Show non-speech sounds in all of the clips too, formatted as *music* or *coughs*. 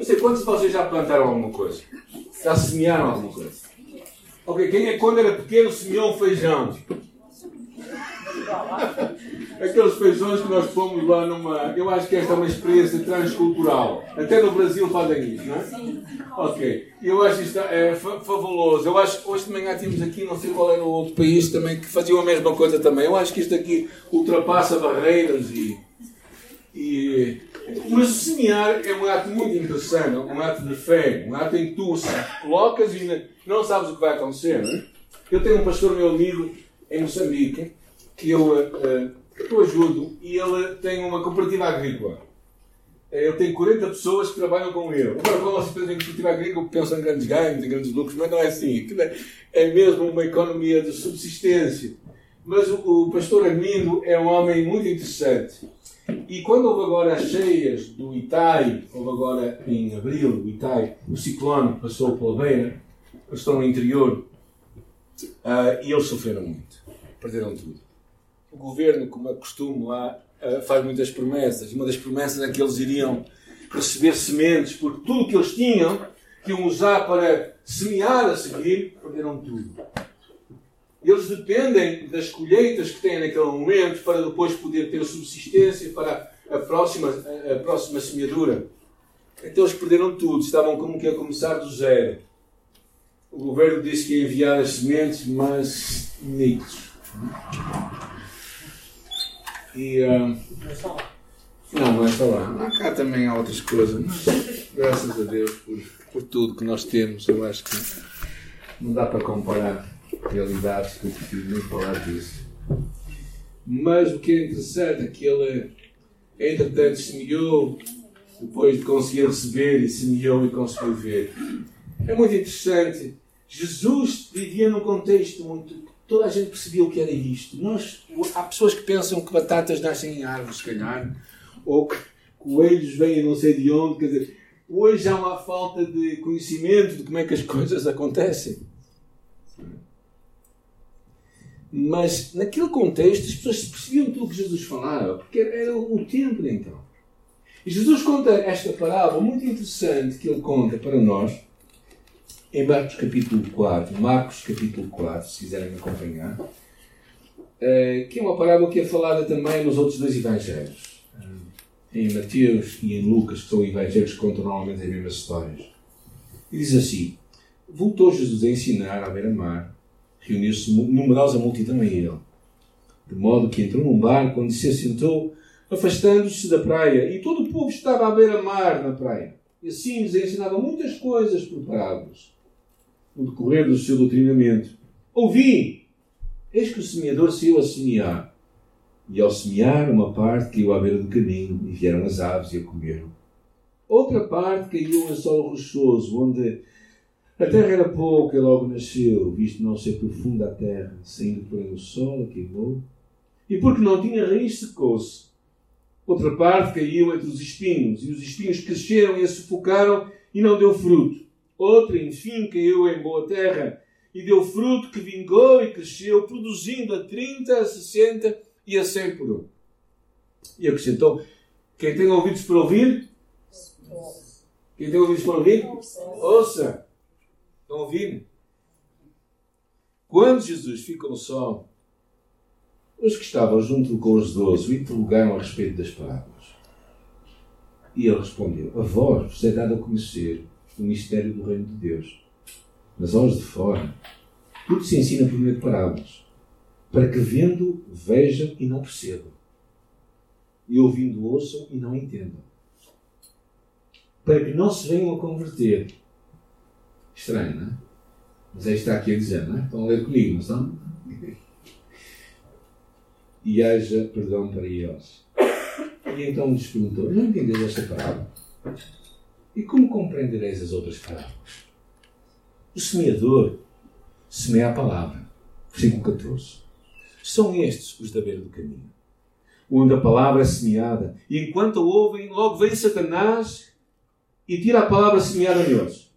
Não sei quantos de vocês já plantaram alguma coisa? Já semearam alguma coisa? Ok, quem é quando era pequeno semeou um feijão? Aqueles feijões que nós fomos lá numa. Eu acho que esta é uma experiência transcultural. Até no Brasil fazem isso, não é? Ok. Eu acho isto é fabuloso. Eu acho que hoje de manhã tínhamos aqui, não sei qual era o outro país também, que faziam a mesma coisa também. Eu acho que isto aqui ultrapassa barreiras e. e mas o semear é um ato muito interessante, um ato de fé, um ato em que tu colocas e não sabes o que vai acontecer. Não é? Eu tenho um pastor meu amigo em Moçambique que eu, uh, que eu ajudo e ele tem uma cooperativa agrícola. Eh, ele tem 40 pessoas que trabalham com ele. Agora, quando vocês pensam em cooperativa agrícola, pensam em grandes ganhos, em grandes lucros, mas não é assim. É, é mesmo uma economia de subsistência. Mas o, o pastor Armindo é um homem muito interessante. E quando houve agora as cheias do Itai, houve agora em abril, o Itai, o ciclone passou pela beira, eles estão no interior, uh, e eles sofreram muito. Perderam tudo. O governo, como é costume lá, uh, faz muitas promessas. Uma das promessas é que eles iriam receber sementes, porque tudo que eles tinham, que iam usar para semear a seguir, perderam tudo. Eles dependem das colheitas que têm naquele momento para depois poder ter subsistência para a próxima, a próxima semeadura. Então eles perderam tudo, estavam como que a começar do zero. O governo disse que ia enviar as sementes, mas nítidos. E. Uh, não, não é só lá. Há cá também há outras coisas, mas graças a Deus por, por tudo que nós temos, eu acho que não dá para comparar realidades que eu prefiro nem falar disso. Mas o que é interessante é que ele, entretanto, semeou, depois de conseguir receber, e semeou e conseguiu ver. É muito interessante. Jesus vivia num contexto muito. Toda a gente percebia o que era isto. Nós, há pessoas que pensam que batatas nascem em árvores, se calhar, ou que coelhos vêm não sei de onde. Quer dizer, hoje há uma falta de conhecimento de como é que as coisas acontecem. Mas naquele contexto as pessoas percebiam tudo o que Jesus falava, porque era o tempo de então. E Jesus conta esta parábola muito interessante que ele conta para nós em Marcos capítulo 4, Marcos capítulo 4, se quiserem acompanhar, eh, que é uma parábola que é falada também nos outros dois evangelhos. Eh, em Mateus e em Lucas, que são evangelhos que contam normalmente as mesmas histórias. E diz assim: Voltou Jesus a ensinar à beira-mar reuniu-se numerosa multidão a ele. De modo que entrou num barco onde se assentou, afastando-se da praia, e todo o povo estava à beira-mar na praia. E assim lhes ensinava muitas coisas por parábolas, no decorrer do seu doutrinamento. Ouvi! Eis que o semeador saiu a semear. E ao semear, uma parte caiu à beira do caminho, e vieram as aves e a comeram. Outra parte caiu em solo rochoso, onde a terra era pouca e logo nasceu, visto não ser profunda a terra, saindo porém o sol, a queimou. E porque não tinha raiz, secou-se. Outra parte caiu entre os espinhos, e os espinhos cresceram e a sufocaram, e não deu fruto. Outra, enfim, caiu em boa terra, e deu fruto que vingou e cresceu, produzindo a trinta, a sessenta e a cem por um. E acrescentou: Quem tem ouvidos para ouvir? Quem tem ouvidos para ouvir? Ouça! Estão ouvindo? Quando Jesus ficou só, os que estavam junto com os doze o interrogaram a respeito das palavras. E ele respondeu: A vós vos é dado a conhecer o mistério do reino de Deus. Mas aos de fora, tudo se ensina por meio de parábolas, para que vendo, vejam e não percebam, e ouvindo, ouçam e não entendam, para que não se venham a converter Estranho, não é? Mas aí está aqui a dizer, não é? Estão a ler comigo, não estão? E haja perdão para eles. E então lhes perguntou: Não entendeis esta parábola? E como compreendereis as outras parábolas? O semeador semeia a palavra. Versículo 14. São estes os da beira do caminho, onde a palavra é semeada, e enquanto a ouvem, logo vem Satanás e tira a palavra semeada neles.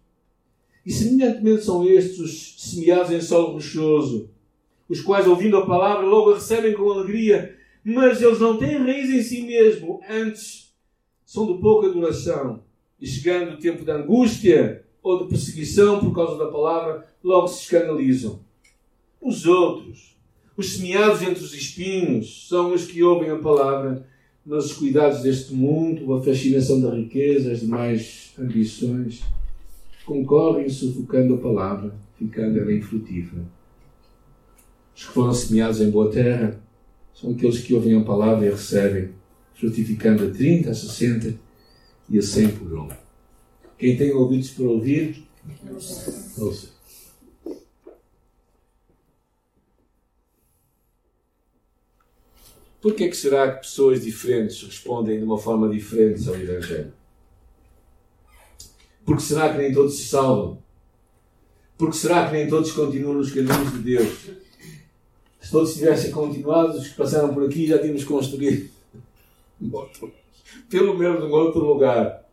E semelhantemente são estes os semeados em solo rochoso, os quais, ouvindo a palavra, logo a recebem com alegria, mas eles não têm raiz em si mesmo, antes são de pouca duração. E chegando o tempo da angústia ou de perseguição por causa da palavra, logo se escandalizam. Os outros, os semeados entre os espinhos, são os que ouvem a palavra, mas os cuidados deste mundo, a fascinação da riqueza, as demais ambições, concorrem sufocando a palavra, ficando ela infrutífera. Os que foram semeados em boa terra são aqueles que ouvem a palavra e a recebem, frutificando a 30, a 60 e a 100 por um. Quem tem ouvidos para ouvir, ouça. Por é que será que pessoas diferentes respondem de uma forma diferente ao Evangelho? Porque será que nem todos se salvam? Porque será que nem todos continuam nos caminhos de Deus? Se todos tivessem continuado, os que passaram por aqui já tínhamos construído pelo menos num outro lugar.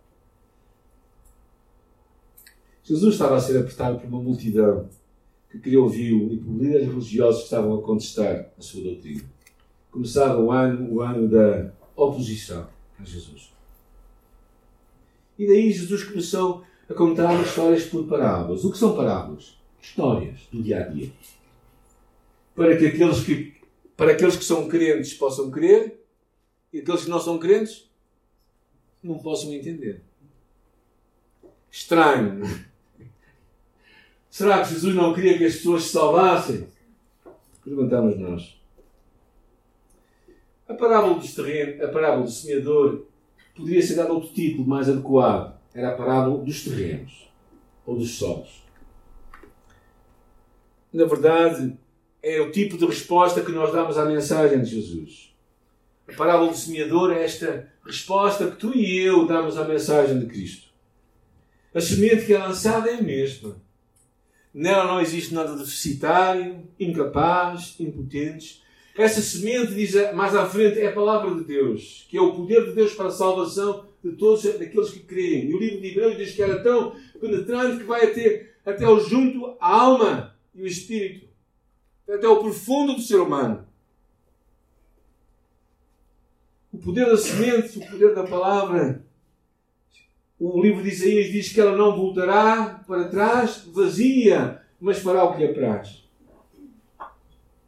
Jesus estava a ser apertado por uma multidão que queria ouvi-lo e por líderes religiosos que estavam a contestar a sua doutrina. Começava o ano, o ano da oposição a Jesus. E daí Jesus começou a contar histórias por parábolas. O que são parábolas? Histórias do dia a dia. Para que aqueles que, para aqueles que são crentes possam crer e aqueles que não são crentes não possam entender. Estranho. Será que Jesus não queria que as pessoas se salvassem? Perguntamos nós. A parábola terrenos, a parábola do semeador, poderia ser dado outro título mais adequado. Era a parábola dos terrenos ou dos solos. Na verdade, é o tipo de resposta que nós damos à mensagem de Jesus. A parábola do semeador é esta resposta que tu e eu damos à mensagem de Cristo. A semente que é lançada é a mesma. Nela não existe nada deficitário, incapaz, impotente. Essa semente, diz mais à frente, é a palavra de Deus, que é o poder de Deus para a salvação de todos aqueles que creem. E o livro de Hebreus diz que era tão penetrante que vai até, até o junto a alma e o espírito, até o profundo do ser humano. O poder da semente, o poder da palavra. O livro de Isaías diz que ela não voltará para trás vazia, mas fará o que apraz.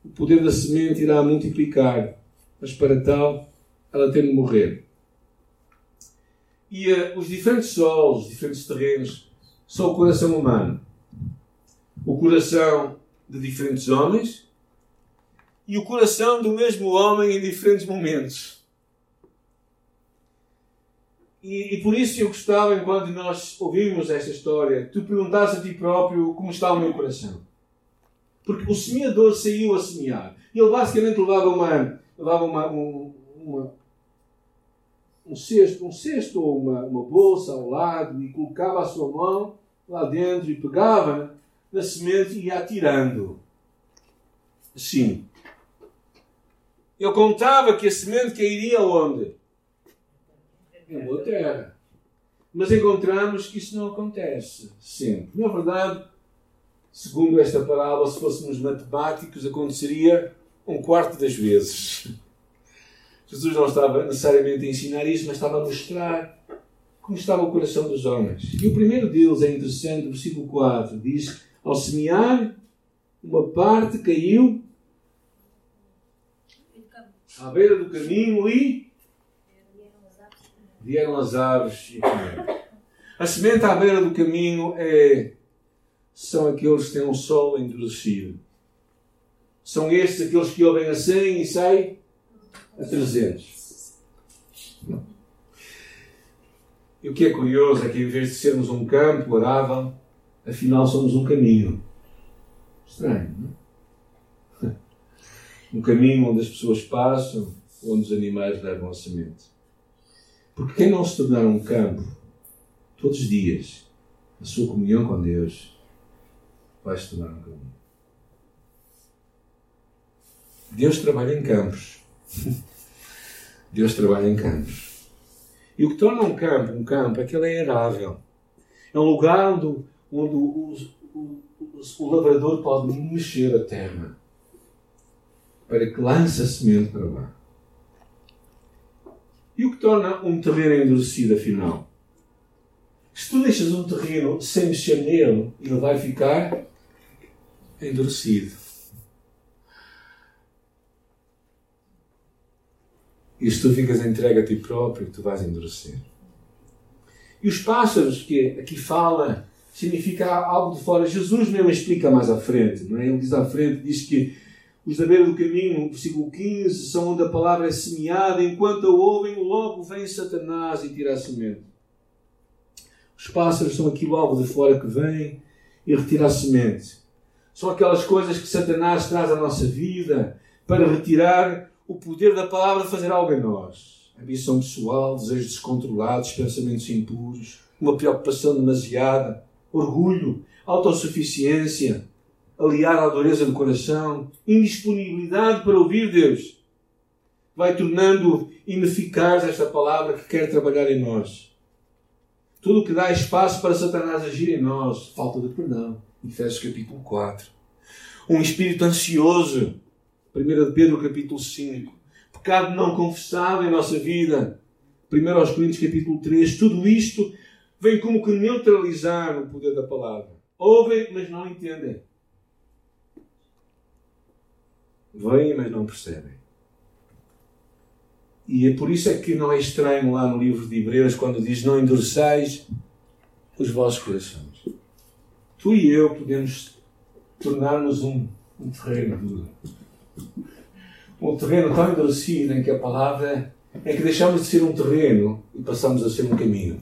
O poder da semente irá multiplicar, mas para tal ela tem de morrer. E uh, os diferentes solos, os diferentes terrenos, são o coração humano. O coração de diferentes homens e o coração do mesmo homem em diferentes momentos. E, e, por isso eu gostava, enquanto nós ouvimos esta história, tu perguntasses a ti próprio como está o meu coração. Porque o semeador saiu a semear. Ele basicamente levava uma, levava uma, um, uma, um cesto, um cesto ou uma, uma bolsa ao lado e colocava a sua mão lá dentro e pegava na semente e ia atirando. Assim. Eu contava que a semente cairia onde? em boa terra. Mas encontramos que isso não acontece sempre. Na verdade, segundo esta parábola, se fôssemos matemáticos, aconteceria um quarto das vezes. Jesus não estava necessariamente a ensinar isso, mas estava a mostrar como estava o coração dos homens. E o primeiro deles é interessante, o versículo 4 diz: Ao semear, uma parte caiu à beira do caminho e vieram as aves e comeram. A semente à beira do caminho é, são aqueles que têm um solo endurecido. São estes aqueles que ouvem a 100 e saem a 300. E o que é curioso é que em vez de sermos um campo arável, afinal somos um caminho. Estranho, não é? *laughs* Um caminho onde as pessoas passam, onde os animais levam a semente. Porque quem não se tornar um campo, todos os dias, a sua comunhão com Deus, vai se tornar um caminho. Deus trabalha em campos. *laughs* Deus trabalha em campos. E o que torna um campo um campo é que ele é arável. É um lugar onde, onde o, o, o, o lavrador pode mexer a terra para que lance a semente para lá. E o que torna um terreno endurecido, afinal? Se tu deixas um terreno sem mexer nele, ele vai ficar endurecido. E se tu ficas entregue a ti próprio, tu vais endurecer. E os pássaros que aqui fala significa algo de fora. Jesus mesmo explica mais à frente, não é? Ele diz à frente, diz que os da beira do caminho, versículo 15, são onde a palavra é semeada, enquanto a ouvem, logo vem Satanás e tira a semente. Os pássaros são aquilo algo de fora que vem e retira a semente. São aquelas coisas que Satanás traz à nossa vida para retirar o poder da palavra de fazer algo em nós. Ambição pessoal, desejos descontrolados, pensamentos impuros, uma preocupação demasiada, orgulho, autossuficiência, aliar à dureza do coração, indisponibilidade para ouvir Deus. Vai tornando ineficaz esta palavra que quer trabalhar em nós. Tudo o que dá espaço para Satanás agir em nós, falta de perdão. Efésios capítulo 4. Um espírito ansioso, 1 Pedro capítulo 5. Pecado não confessado em nossa vida, 1 Coríntios capítulo 3. Tudo isto vem como que neutralizar o poder da palavra. Ouvem, mas não entendem. Vêm, mas não percebem. E é por isso é que não é estranho lá no livro de Hebreus quando diz: Não endureçais os vossos corações. Tu e eu podemos tornar-nos um, um terreno duro. Um terreno tão endurecido em que a palavra é que deixamos de ser um terreno e passamos a ser um caminho.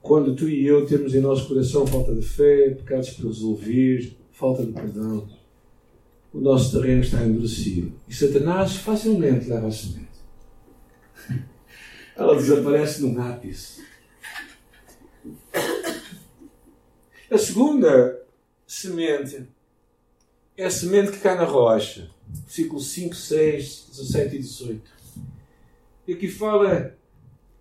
Quando tu e eu temos em nosso coração falta de fé, pecados para resolver, falta de perdão, o nosso terreno está endurecido. E Satanás facilmente leva a semente. Ela desaparece num ápice. A segunda semente é a semente que cai na rocha. Versículos 5, 6, 17 e 18. E aqui fala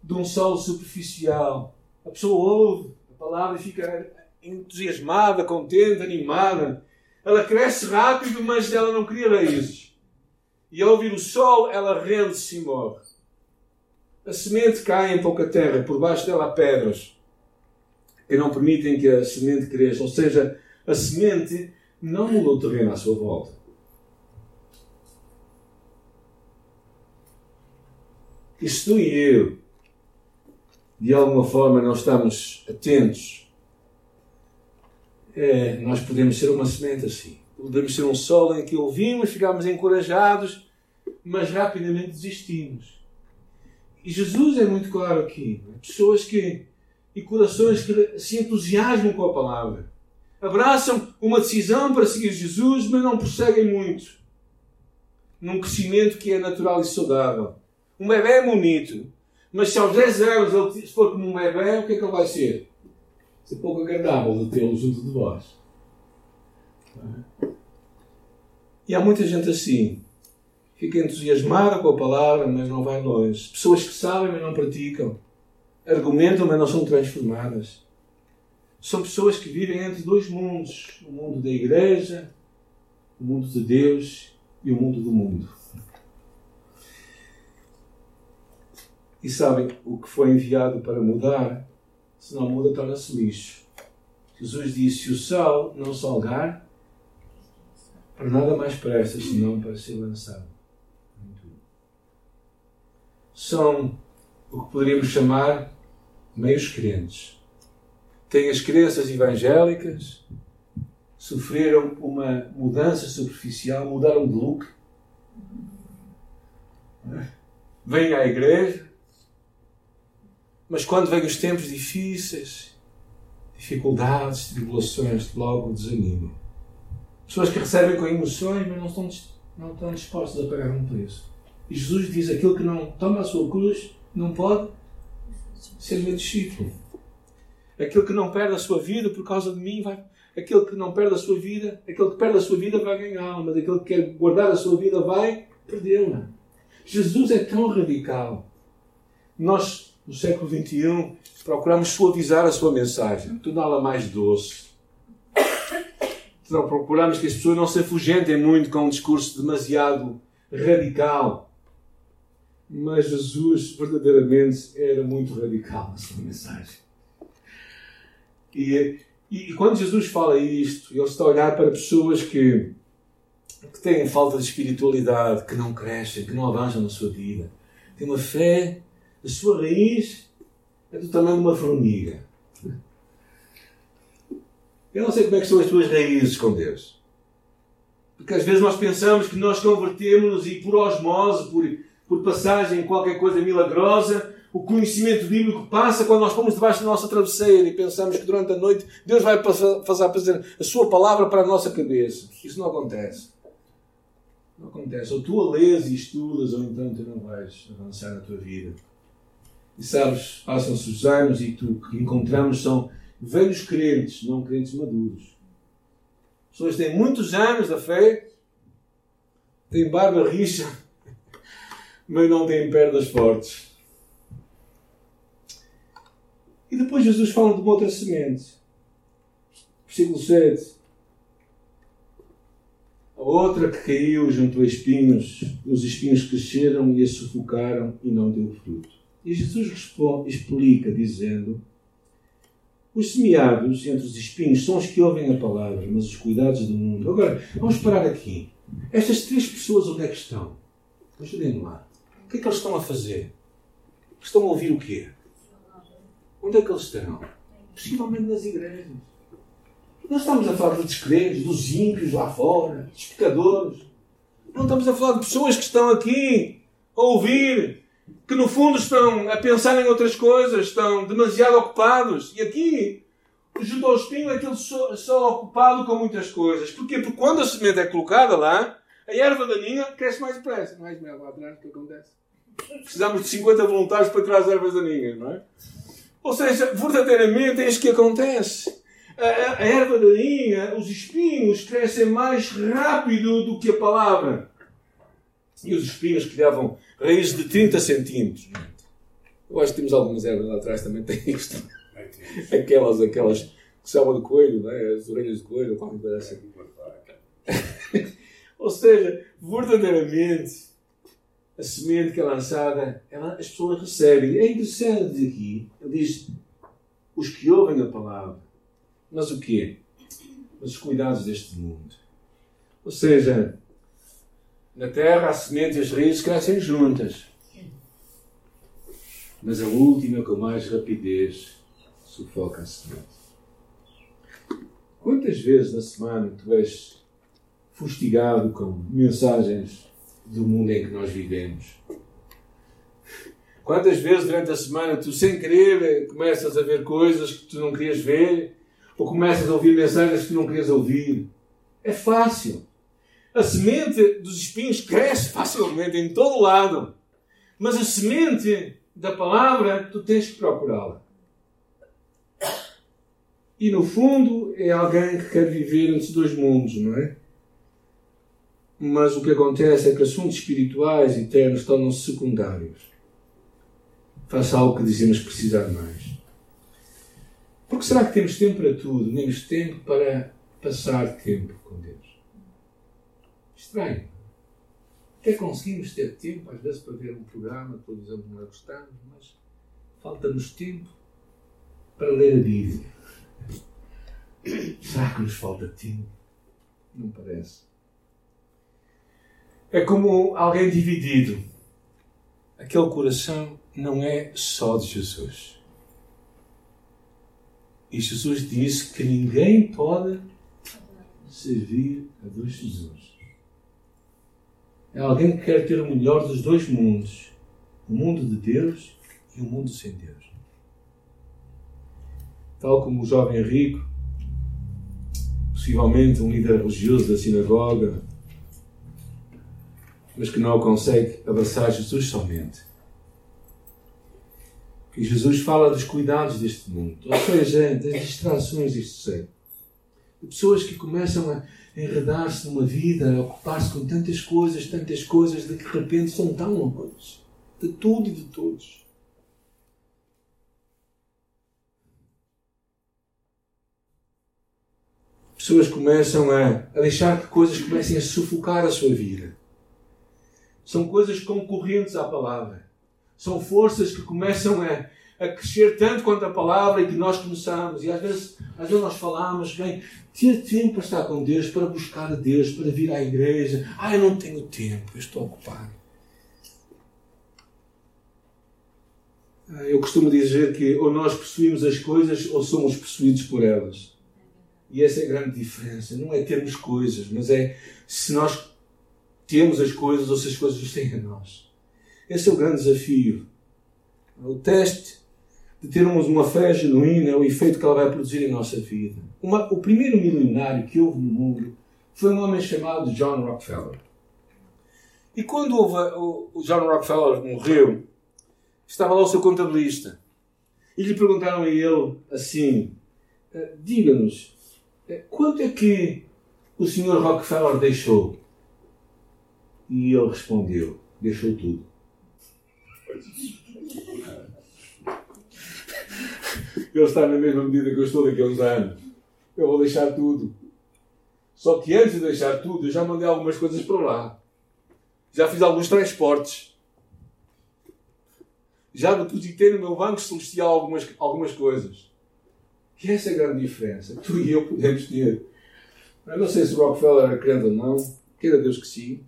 de um solo superficial. A pessoa ouve a palavra e fica entusiasmada, contente, animada. Ela cresce rápido, mas ela não cria raízes. E ao ouvir o sol, ela rende-se e morre. A semente cai em pouca terra, por baixo dela há pedras que não permitem que a semente cresça. Ou seja, a semente não muda o terreno à sua volta. E se tu e eu, de alguma forma, não estamos atentos, é, nós podemos ser uma semente assim. Podemos ser um solo em que ouvimos, ficamos encorajados, mas rapidamente desistimos. E Jesus é muito claro aqui. É? Pessoas que e corações que se entusiasmam com a palavra. Abraçam uma decisão para seguir Jesus, mas não prosseguem muito. Num crescimento que é natural e saudável. Um bebê é bonito, mas se aos 10 anos ele for como um bebê, o que é que ele vai ser? Ser pouco agradável de tê-lo junto de vós. E há muita gente assim. Fica entusiasmada com a palavra, mas não vai longe. Pessoas que sabem, mas não praticam argumentam, mas não são transformadas. São pessoas que vivem entre dois mundos: o mundo da igreja, o mundo de Deus e o mundo do mundo. E sabem o que foi enviado para mudar, se não muda, torna-se lixo. Jesus disse: se o sal não salgar, para nada mais presta senão para ser lançado. São o que poderíamos chamar meios crentes. Têm as crenças evangélicas, sofreram uma mudança superficial, mudaram de look. Vêm à igreja, mas quando vêm os tempos difíceis, dificuldades, tribulações, logo desanimam. Pessoas que recebem com emoções, mas não estão, não estão dispostas a pagar um preço. E Jesus diz: aquele que não toma a sua cruz não pode ser meu discípulo. Aquele que não perde a sua vida por causa de mim vai. Aquele que não perde a sua vida, aquele que perde a sua vida vai ganhá-la, mas aquele que quer guardar a sua vida vai perdê-la. Jesus é tão radical. Nós, no século XXI, procuramos suavizar a sua mensagem, torná-la mais doce. Procuramos que as pessoas não se afugentem muito com um discurso demasiado radical Mas Jesus verdadeiramente era muito radical na sua mensagem. E, e, e quando Jesus fala isto, ele está a olhar para pessoas que, que têm falta de espiritualidade, que não crescem, que não avançam na sua vida. Tem uma fé, a sua raiz é do tamanho de uma formiga. Eu não sei como é que são as tuas raízes com Deus. Porque às vezes nós pensamos que nós convertemos-nos e por osmose, por, por passagem, qualquer coisa milagrosa, o conhecimento bíblico passa quando nós fomos debaixo da nossa travesseira e pensamos que durante a noite Deus vai fazer a sua palavra para a nossa cabeça. Isso não acontece. Não acontece. Ou tu a lês e estudas, ou então tu não vais avançar na tua vida. E sabes, passam-se os anos e tu que encontramos são velhos crentes, não crentes maduros. Pessoas têm muitos anos da fé, têm barba rixa, mas não têm pernas fortes. E depois Jesus fala de uma outra semente. Versículo 7. A outra que caiu junto a espinhos, os espinhos cresceram e a sufocaram e não deu fruto. E Jesus responde, explica, dizendo: Os semeados entre os espinhos são os que ouvem a palavra, mas os cuidados do mundo. Agora, vamos parar aqui. Estas três pessoas, onde é que estão? Ajudem-me lá. O que é que eles estão a fazer? Estão a ouvir o quê? Onde é que eles estarão? Possivelmente nas igrejas. Nós estamos a falar dos descrentes, dos ímpios lá fora, dos pecadores. Não estamos a falar de pessoas que estão aqui a ouvir que no fundo estão a pensar em outras coisas, estão demasiado ocupados. E aqui, o judeu espinho é aquele só, só ocupado com muitas coisas. Porquê? Porque quando a semente é colocada lá, a erva daninha cresce mais depressa. Mais mel lá atrás, o que acontece? Precisamos de 50 voluntários para tirar as ervas daninhas, não é? Ou seja, verdadeiramente é isso que acontece. A, a, a erva daninha, os espinhos crescem mais rápido do que a palavra. E os espinhos criavam raízes de 30 centímetros. Eu acho que temos algumas ervas lá atrás também tem isto. Aquelas, aquelas que se chamam de coelho, não é? as orelhas de coelho, qualquer coisa assim. *laughs* Ou seja, verdadeiramente, a semente que é lançada, ela, as pessoas recebem. É interessante aqui, ele diz, os que ouvem a palavra. Mas o quê? Mas os cuidados deste mundo. Ou seja, na terra, a semente e as raízes crescem juntas. Mas a última, com mais rapidez, sufoca a semente. Quantas vezes na semana tu és fustigado com mensagens do mundo em que nós vivemos? Quantas vezes durante a semana tu, sem querer, começas a ver coisas que tu não querias ver? Ou começas a ouvir mensagens que tu não querias ouvir? É fácil. A semente dos espinhos cresce facilmente em todo lado. Mas a semente da palavra, tu tens que procurá-la. E no fundo é alguém que quer viver entre dois mundos, não é? Mas o que acontece é que assuntos espirituais e eternos tornam-se secundários. Faça algo que dizemos precisar mais. Porque será que temos tempo para tudo, menos tempo para passar tempo com Deus? Estranho. Até conseguimos ter tempo, às vezes, para ver um programa, televisão que nós gostamos, mas falta-nos tempo para ler a Bíblia. *coughs* Será que nos falta tempo? Não parece. É como alguém dividido. Aquele coração não é só de Jesus. E Jesus disse que ninguém pode servir a dois Jesus. É alguém que quer ter o melhor dos dois mundos: o mundo de Deus e o mundo sem Deus. Tal como o jovem rico, possivelmente um líder religioso da sinagoga, mas que não consegue abraçar Jesus somente. E Jesus fala dos cuidados deste mundo, ou seja, das distrações deste ser. De pessoas que começam a enredar-se numa vida, a ocupar-se com tantas coisas, tantas coisas, de que de repente são tão longe de tudo e de todos. Pessoas começam a, a deixar que coisas comecem a sufocar a sua vida. São coisas concorrentes à palavra. São forças que começam a, a crescer tanto quanto a palavra e que nós começamos. E às vezes, às vezes nós falamos, bem, ter tempo para estar com Deus, para buscar a Deus, para vir à igreja. Ah, eu não tenho tempo, eu estou ocupado. Ah, eu costumo dizer que ou nós possuímos as coisas ou somos possuídos por elas. E essa é a grande diferença. Não é termos coisas, mas é se nós temos as coisas ou se as coisas nos têm a nós. Esse é o grande desafio. O teste de termos uma fé genuína é o efeito que ela vai produzir em nossa vida. Uma, o primeiro milionário que houve no mundo foi um homem chamado John Rockefeller. E quando houve, o, o John Rockefeller morreu, estava lá o seu contabilista. E lhe perguntaram a ele assim: eh, Diga-nos, eh, quanto é que o senhor Rockefeller deixou? E ele respondeu: Deixou tudo. Ele está na mesma medida que eu estou daqui a uns anos. Eu vou deixar tudo. Só que antes de deixar tudo, eu já mandei algumas coisas para lá. Já fiz alguns transportes. Já depositei no meu banco celestial algumas, algumas coisas. E essa é a grande diferença. Tu e eu podemos ter. Eu não sei se Rockefeller era crente ou não. Queira Deus que sim.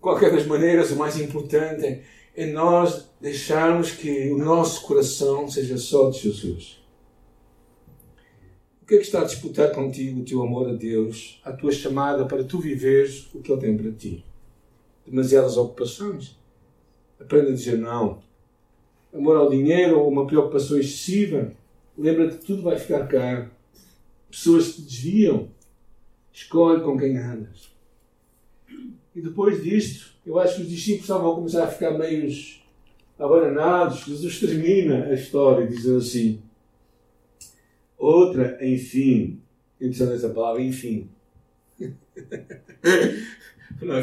Qualquer das maneiras, o mais importante é, é nós deixarmos que o nosso coração seja só de Jesus. O que é que está a disputar contigo o teu amor a Deus, a tua chamada para tu viveres o que Ele tem para ti? Demasiadas ocupações? Aprenda a dizer não amor ao dinheiro ou uma preocupação excessiva, lembra-te que tudo vai ficar caro. Pessoas te desviam, escolhe com quem andas. E depois disto, eu acho que os discípulos estavam a começar a ficar meio abananados. Jesus termina a história dizendo assim: Outra, enfim. Interessante essa palavra, enfim. *laughs*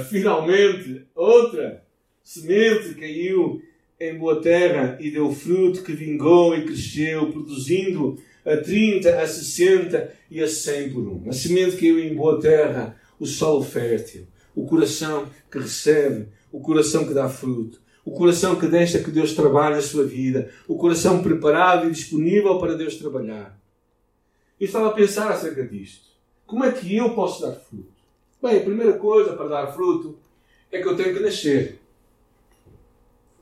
Finalmente, outra semente caiu em boa terra e deu fruto que vingou e cresceu, produzindo a 30, a 60 e a 100 por um. A semente caiu em boa terra, o solo fértil, o coração que recebe, o coração que dá fruto, o coração que deixa que Deus trabalhe a sua vida, o coração preparado e disponível para Deus trabalhar. Eu estava a pensar acerca disto. Como é que eu posso dar fruto? Bem, a primeira coisa para dar fruto é que eu tenho que nascer.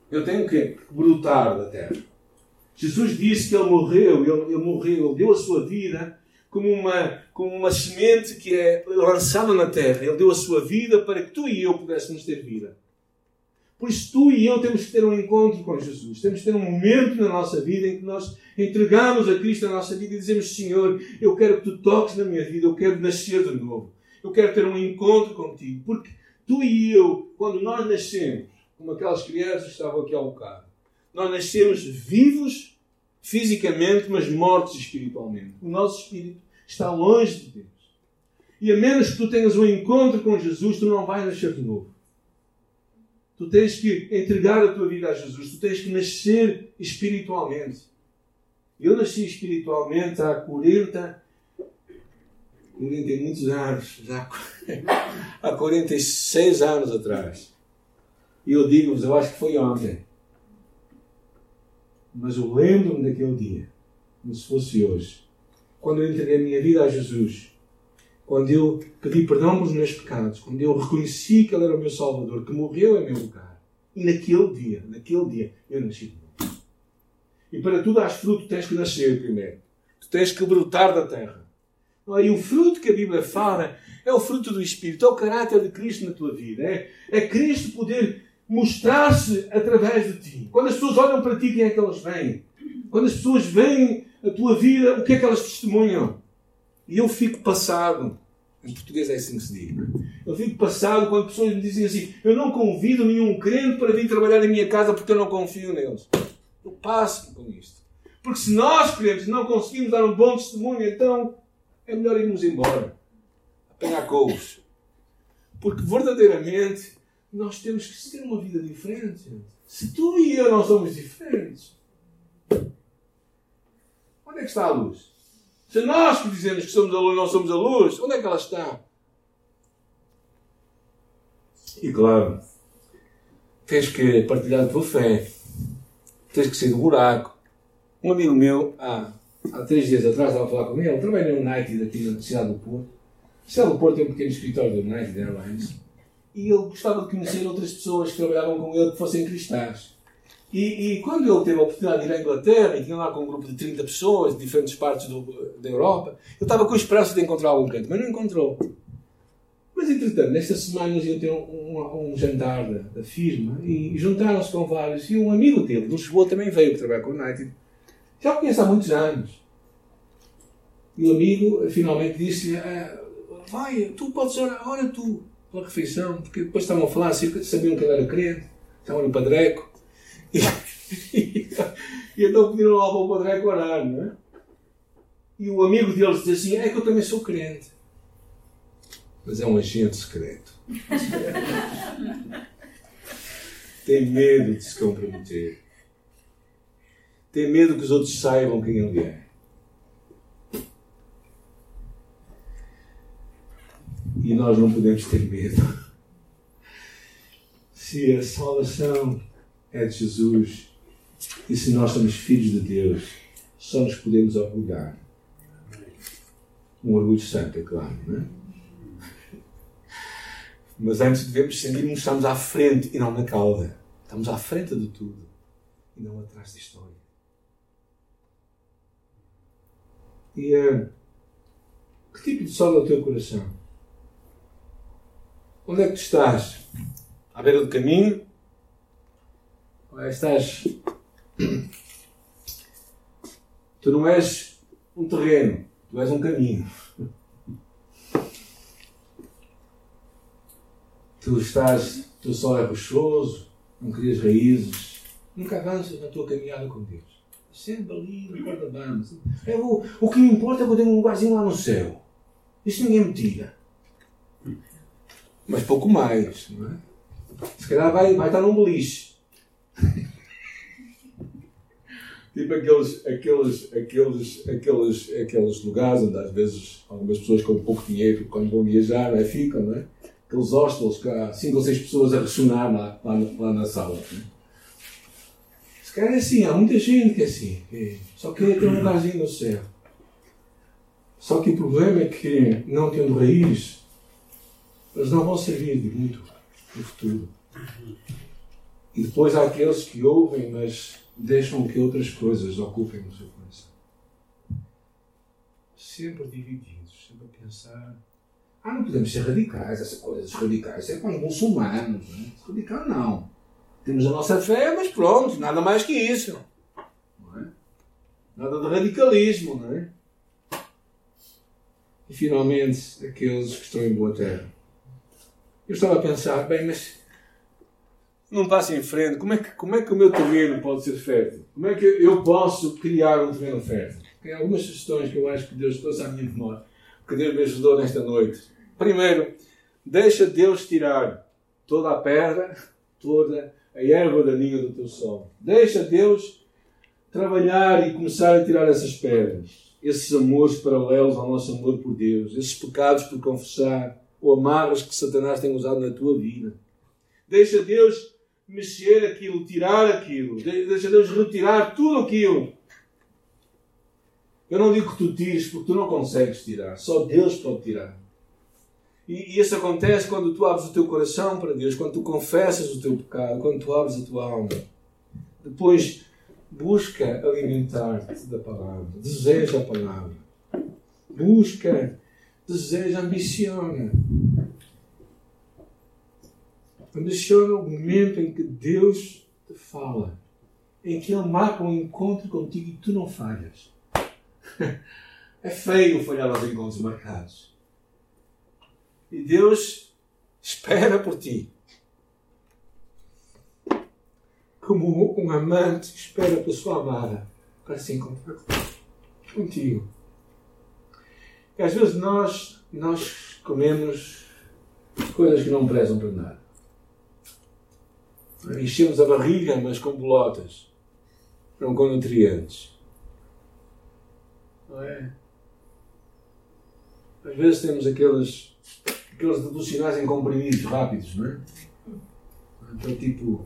Eu tenho que brotar da terra. Jesus disse que ele morreu, ele, ele morreu, ele deu a sua vida como uma, como uma semente que é lançada na terra. Ele deu a sua vida para que tu e eu pudéssemos ter vida. Por isso, tu e eu temos que ter um encontro com Jesus. Temos que ter um momento na nossa vida em que nós entregamos a Cristo a nossa vida e dizemos: Senhor, eu quero que tu toques na minha vida, eu quero nascer de novo. Eu quero ter um encontro contigo. Porque tu e eu, quando nós nascemos, como aquelas crianças que estavam aqui ao bocado. Nós nascemos vivos fisicamente, mas mortos espiritualmente. O nosso espírito está longe de Deus. E a menos que tu tenhas um encontro com Jesus, tu não vais nascer de novo. Tu tens que entregar a tua vida a Jesus. Tu tens que nascer espiritualmente. Eu nasci espiritualmente há 40, 40 e muitos anos, já há 46 anos atrás. E eu digo-vos, eu acho que foi ontem. Mas eu lembro-me daquele dia, como se fosse hoje. Quando eu entreguei a minha vida a Jesus. Quando eu pedi perdão pelos meus pecados. Quando eu reconheci que Ele era o meu Salvador, que morreu em meu lugar. E naquele dia, naquele dia, eu nasci de novo. E para tu dares fruto, tens que nascer primeiro. Tu tens que brotar da terra. E o fruto que a Bíblia fala é o fruto do Espírito, é o caráter de Cristo na tua vida. É, é Cristo poder mostrar-se através de ti. Quando as pessoas olham para ti, quem é que elas veem? Quando as pessoas veem a tua vida, o que é que elas testemunham? E eu fico passado. Em português é assim que se diz. Eu fico passado quando pessoas me dizem assim: Eu não convido nenhum crente para vir trabalhar na minha casa porque eu não confio neles. Eu passo com isto. Porque se nós, crentes, não conseguimos dar um bom testemunho, então é melhor irmos embora. Apanhar couros. Porque verdadeiramente nós temos que ter uma vida diferente. Se tu e eu não somos diferentes, onde é que está a luz? Se nós que dizemos que somos a luz não somos a luz, onde é que ela está? E claro, tens que partilhar a tua fé, tens que sair do buraco. Um amigo meu, há, há três dias atrás, estava a falar com ele, ele trabalha no United aqui na cidade do Porto. A cidade do Porto tem um pequeno escritório do United Airlines e ele gostava de conhecer outras pessoas que trabalhavam com ele que fossem cristãs. E, e, quando ele teve a oportunidade de ir à Inglaterra e tinha lá com um grupo de 30 pessoas de diferentes partes do, da Europa, ele estava com esperança de encontrar algum crente, mas não encontrou. Mas entretanto, nesta semana iam ter um, um, um jantar da, da, firma e, e juntaram-se com vários. E um amigo dele, de Lisboa, também veio trabalhar com o United. Já o conhece há muitos anos. E o amigo finalmente disse: ah, Vai, tu podes orar, ora tu pela refeição, porque depois estavam a falar, sabiam que ele era crente, estavam no padreco. E, então pediram lá para o padreco orar, não é? E o amigo deles disse assim: É que eu também sou crente. Mas é um agente secreto. *laughs* Tem medo de se comprometer. Tem medo que os outros saibam quem ele é. E nós não podemos ter medo. Se a salvação é de Jesus e se nós somos filhos de Deus, só nos podemos orgulhar. Um orgulho santo, é claro, não é? Mas antes devemos sentir que estamos à frente e não na cauda. Estamos à frente de tudo e não atrás da história. E uh, que tipo de sol é o teu coração? Onde é que tu estás? À beira do caminho? É estás. Tu não és um terreno, tu és um caminho. Tu estás, o teu sol é rochoso, não crias raízes, nunca avanças na tua caminhada com Deus. Sempre ali no guarda-bamos. É, o, o que me importa é que eu tenho um lugarzinho lá no céu. Isso ninguém me tira. Mas pouco mais, não é? Se calhar vai, vai estar num beliche. Tipo aqueles, aqueles, aqueles, aqueles, aqueles lugares onde às vezes algumas pessoas com pouco dinheiro, quando vão viajar, não é? ficam, não é? Aqueles hostels que há cinco ou seis pessoas a ressonar lá, lá, lá na sala. Não é? Se calhar é assim, há muita gente que é assim. Que só quer ter um lugarzinho no céu. Só que o problema é que, não tendo raiz, eles não vão servir de muito no futuro. E depois há aqueles que ouvem, mas deixam que outras coisas ocupem o seu coração. Sempre divididos, sempre a pensar. Ah, não podemos ser radicais, essas coisas radicais. É para os muçulmanos. Não é? Radical não. Temos a nossa fé, mas pronto, nada mais que isso. Não é? Nada de radicalismo, não é? E finalmente, aqueles que estão em boa terra. Eu estava a pensar, bem, mas não passa em frente, como é, que, como é que o meu terreno pode ser fértil? Como é que eu posso criar um terreno fértil? Tem algumas sugestões que eu acho que Deus trouxe à minha memória, que Deus me ajudou nesta noite. Primeiro, deixa Deus tirar toda a pedra, toda a erva daninha do teu sol. Deixa Deus trabalhar e começar a tirar essas pedras, esses amores paralelos ao nosso amor por Deus, esses pecados por confessar, ou amarras que Satanás tem usado na tua vida. Deixa Deus mexer aquilo, tirar aquilo. Deixa Deus retirar tudo aquilo. Eu não digo que tu tires, porque tu não consegues tirar. Só Deus pode tirar. E, isso acontece quando tu abres o teu coração para Deus, quando tu confessas o teu pecado, quando tu abres a tua alma. Depois, busca alimentar-te da palavra. Deseja a palavra. Busca deseja, ambiciona. Ambiciona o momento em que Deus te fala, em que Ele marca um encontro contigo e tu não falhas. *laughs* É feio falhar aos encontros marcados. E Deus espera por ti. Como um amante espera pela sua amada para se encontrar contigo. E às vezes nós, nós comemos coisas que não prezam para nada. Enchemos a barriga, mas com bolotas, não com nutrientes. Não é? Às vezes temos aqueles, aqueles deducionais em comprimidos rápidos, não é? Então, tipo,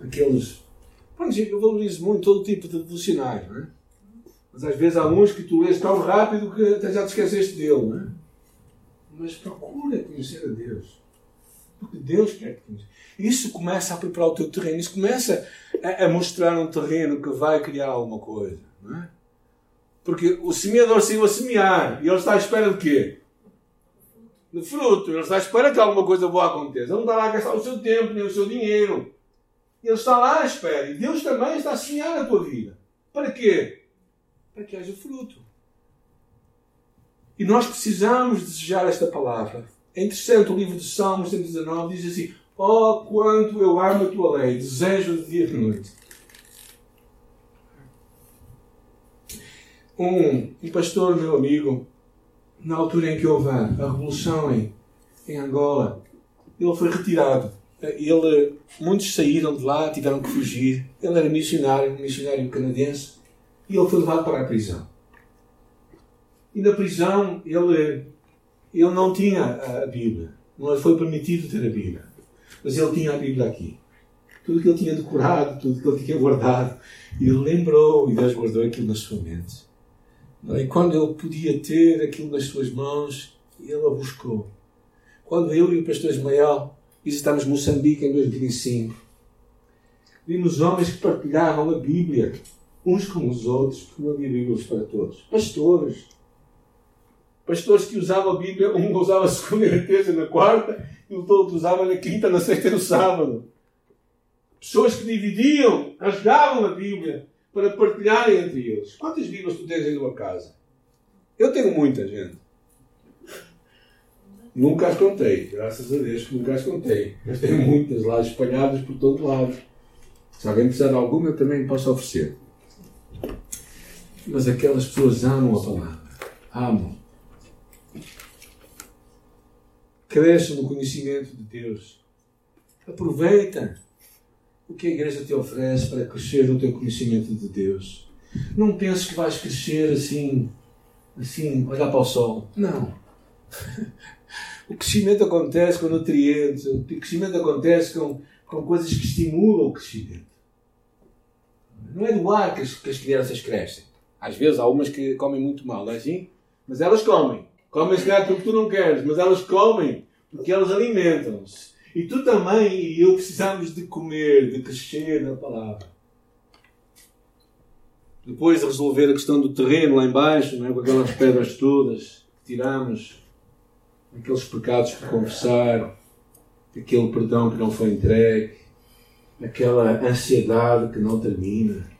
aqueles. Bom, eu valorizo muito todo tipo de devocionais, não é? Mas às vezes há uns que tu lês tão rápido que até já te esqueceste dele, não é? Mas procura conhecer a Deus. Porque Deus quer conhecer. Isso começa a preparar o teu terreno. Isso começa a, a mostrar um terreno que vai criar alguma coisa. Não é? Porque o semeador saiu a semear e ele está à espera de quê? De fruto. Ele está à espera que alguma coisa boa aconteça. Ele não está lá a gastar o seu tempo nem o seu dinheiro. Ele está lá à espera. E Deus também está a semear na tua vida. Para quê? Para que haja fruto. E nós precisamos desejar esta palavra. É interessante, o livro de Salmos 119 diz assim: Oh, quanto eu amo a tua lei, desejo de dia e de noite. Um, um pastor, meu amigo, na altura em que houve a revolução em, em Angola, ele foi retirado. Ele, muitos saíram de lá, tiveram que fugir. Ele era missionário, missionário canadense, e ele foi levado para a prisão. E na prisão ele, ele não tinha a Bíblia. Não lhe foi permitido ter a Bíblia. Mas ele tinha a Bíblia aqui. Tudo que ele tinha decorado, tudo que ele tinha guardado. Ele lembrou, e Deus guardou aquilo na sua mente. E quando ele podia ter aquilo nas suas mãos, ele a buscou. Quando eu e o pastor Ismael visitámos Moçambique em 2005, vimos homens que partilhavam a Bíblia uns com os outros, porque não havia Bíblias para todos. Pastores. Pastores que usavam a Bíblia, um *laughs* usava a segunda e a terça na quarta, e o outro usava na quinta, na sexta e no sábado. Pessoas que dividiam, rasgavam a Bíblia para partilharem entre eles. Quantas Bíblias tu tens em tua casa? Eu tenho muita, gente. Nunca as contei, graças a Deus que nunca as contei. Mas tenho muitas lá espalhadas por todo lado. Se alguém precisar de alguma, eu também posso oferecer. Mas aquelas pessoas amam a palavra. Amam. Cresce no conhecimento de Deus. Aproveita o que a igreja te oferece para crescer no teu conhecimento de Deus. Não penses que vais crescer assim, assim, olhar para o sol. Não. *laughs* O crescimento acontece com nutrientes, o crescimento acontece com, com coisas que estimulam o crescimento. Não é do ar que as, que as crianças crescem. Às vezes há umas que comem muito mal, não é assim? Mas elas comem. Comem se calhar porque tu não queres, mas elas comem porque elas alimentam-se. E tu também e eu precisamos de comer, de crescer na palavra. Depois de resolver a questão do terreno lá embaixo, não é? com aquelas pedras todas que tiramos, aqueles pecados por confessar, aquele perdão que não foi entregue, aquela ansiedade que não termina.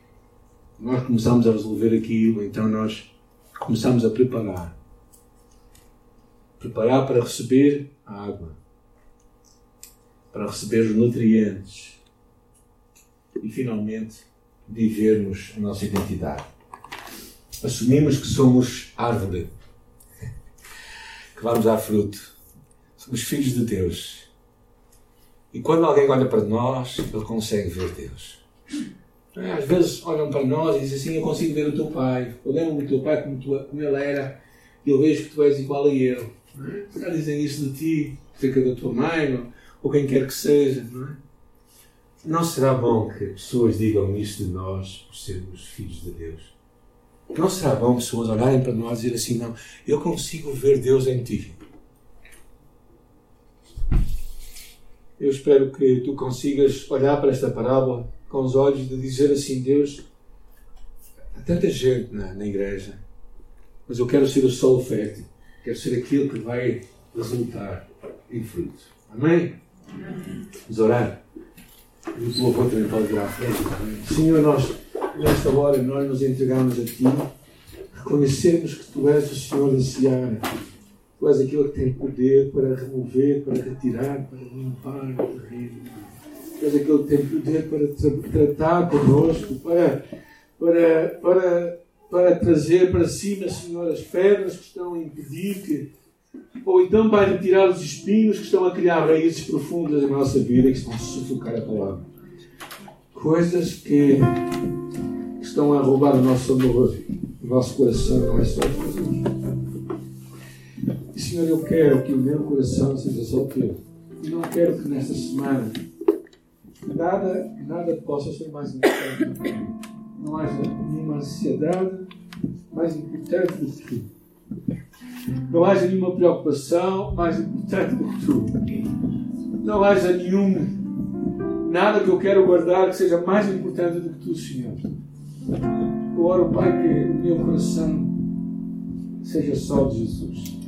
Nós começamos a resolver aquilo, então nós começamos a preparar. Preparar para receber a água para receber os nutrientes e finalmente vivermos a nossa identidade. Assumimos que somos árvore, que vamos dar fruto. Somos filhos de Deus. E quando alguém olha para nós, ele consegue ver Deus. É, às vezes olham para nós e dizem assim: Eu consigo ver o teu pai. Eu lembro do teu pai como, tu, como ele era. E eu vejo que tu és igual a ele. Já dizem isso de ti, acerca da tua mãe, ou quem quer que seja, não é? Não será bom que pessoas digam isso de nós por sermos filhos de Deus? Não será bom pessoas olharem para nós e dizer assim: não, eu consigo ver Deus em ti. Eu espero que tu consigas olhar para esta parábola com os olhos de dizer assim: Deus, há tanta gente na, na igreja, mas eu quero ser o solo fértil, quero ser aquilo que vai resultar em fruto. Amém? Vamos orar. E o louvor também pode virar à frente. Senhor, nós, nesta hora, nós nos entregamos a Ti. Reconhecemos que Tu és o Senhor da Seara. Tu és aquele que tem poder para remover, para retirar, para limpar o terreno. Tu és aquele que tem poder para tra tratar connosco, para, para, para, para trazer para cima, Senhor, as pedras que estão a impedir que ou então para retirar os espinhos que estão a criar raízes profundas na nossa vida e que estão a sufocar a palavra. Coisas que estão a roubar o nosso amor, o nosso coração, não é só Jesus. E Senhor, eu quero que o meu coração seja só teu. E não quero que nesta semana nada, nada possa ser mais importante. Não haja nenhuma ansiedade mais importante do que tu. Não haja nenhuma preocupação mais importante do que tu. Não haja nenhum nada que eu quero guardar que seja mais importante do que tu, Senhor. Eu oro, Pai, que o meu coração seja só de Jesus.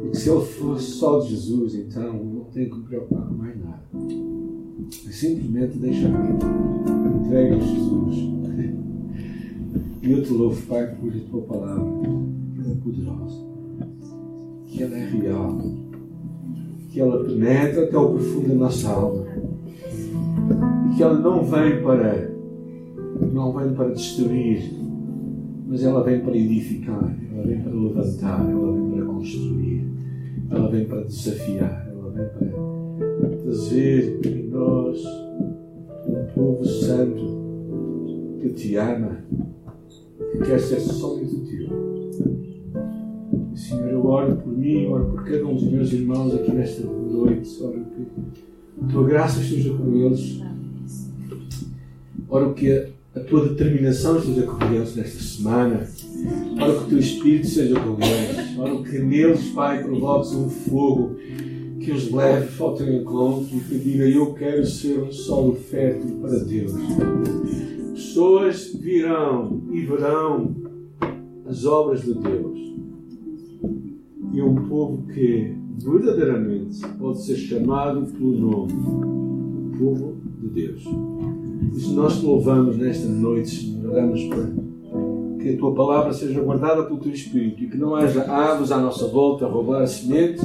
Porque se ele fosse só de Jesus, então eu não tenho que me preocupar com mais nada. Simplesmente deixar entregue a Jesus. E eu te louvo, Pai, por tua palavra, que ela é poderosa, que ela é real, que ela penetra até o profundo da nossa alma e que ela não vem para não vem para destruir, mas ela vem para edificar, ela vem para levantar, ela vem para construir, ela vem para desafiar, ela vem para trazer em nós um povo santo que te ama, que quer ser somente teu. Senhor, eu oro por mim, oro por cada um dos meus irmãos aqui nesta noite, oro que a tua graça esteja com eles, oro que a a tua determinação esteja com eles nesta semana. Oro que o teu Espírito seja com eles. Oro que neles, Pai, provoques um fogo que os leve ao teu encontro e que diga: Eu quero ser um solo fértil para Deus. Pessoas virão e verão as obras de Deus. E um povo que verdadeiramente pode ser chamado pelo nome, o povo de Deus. E nós te louvamos nesta noite, Senhor, oramos para que a tua palavra seja guardada pelo teu Espírito e que não haja aves à nossa volta a roubar a semente,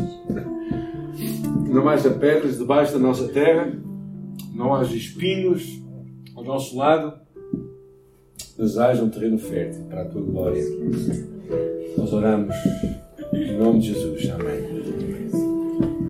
não haja pedras debaixo da nossa terra, não haja espinhos ao nosso lado, mas haja um terreno fértil para a tua glória. Nós oramos em nome de Jesus. Amém.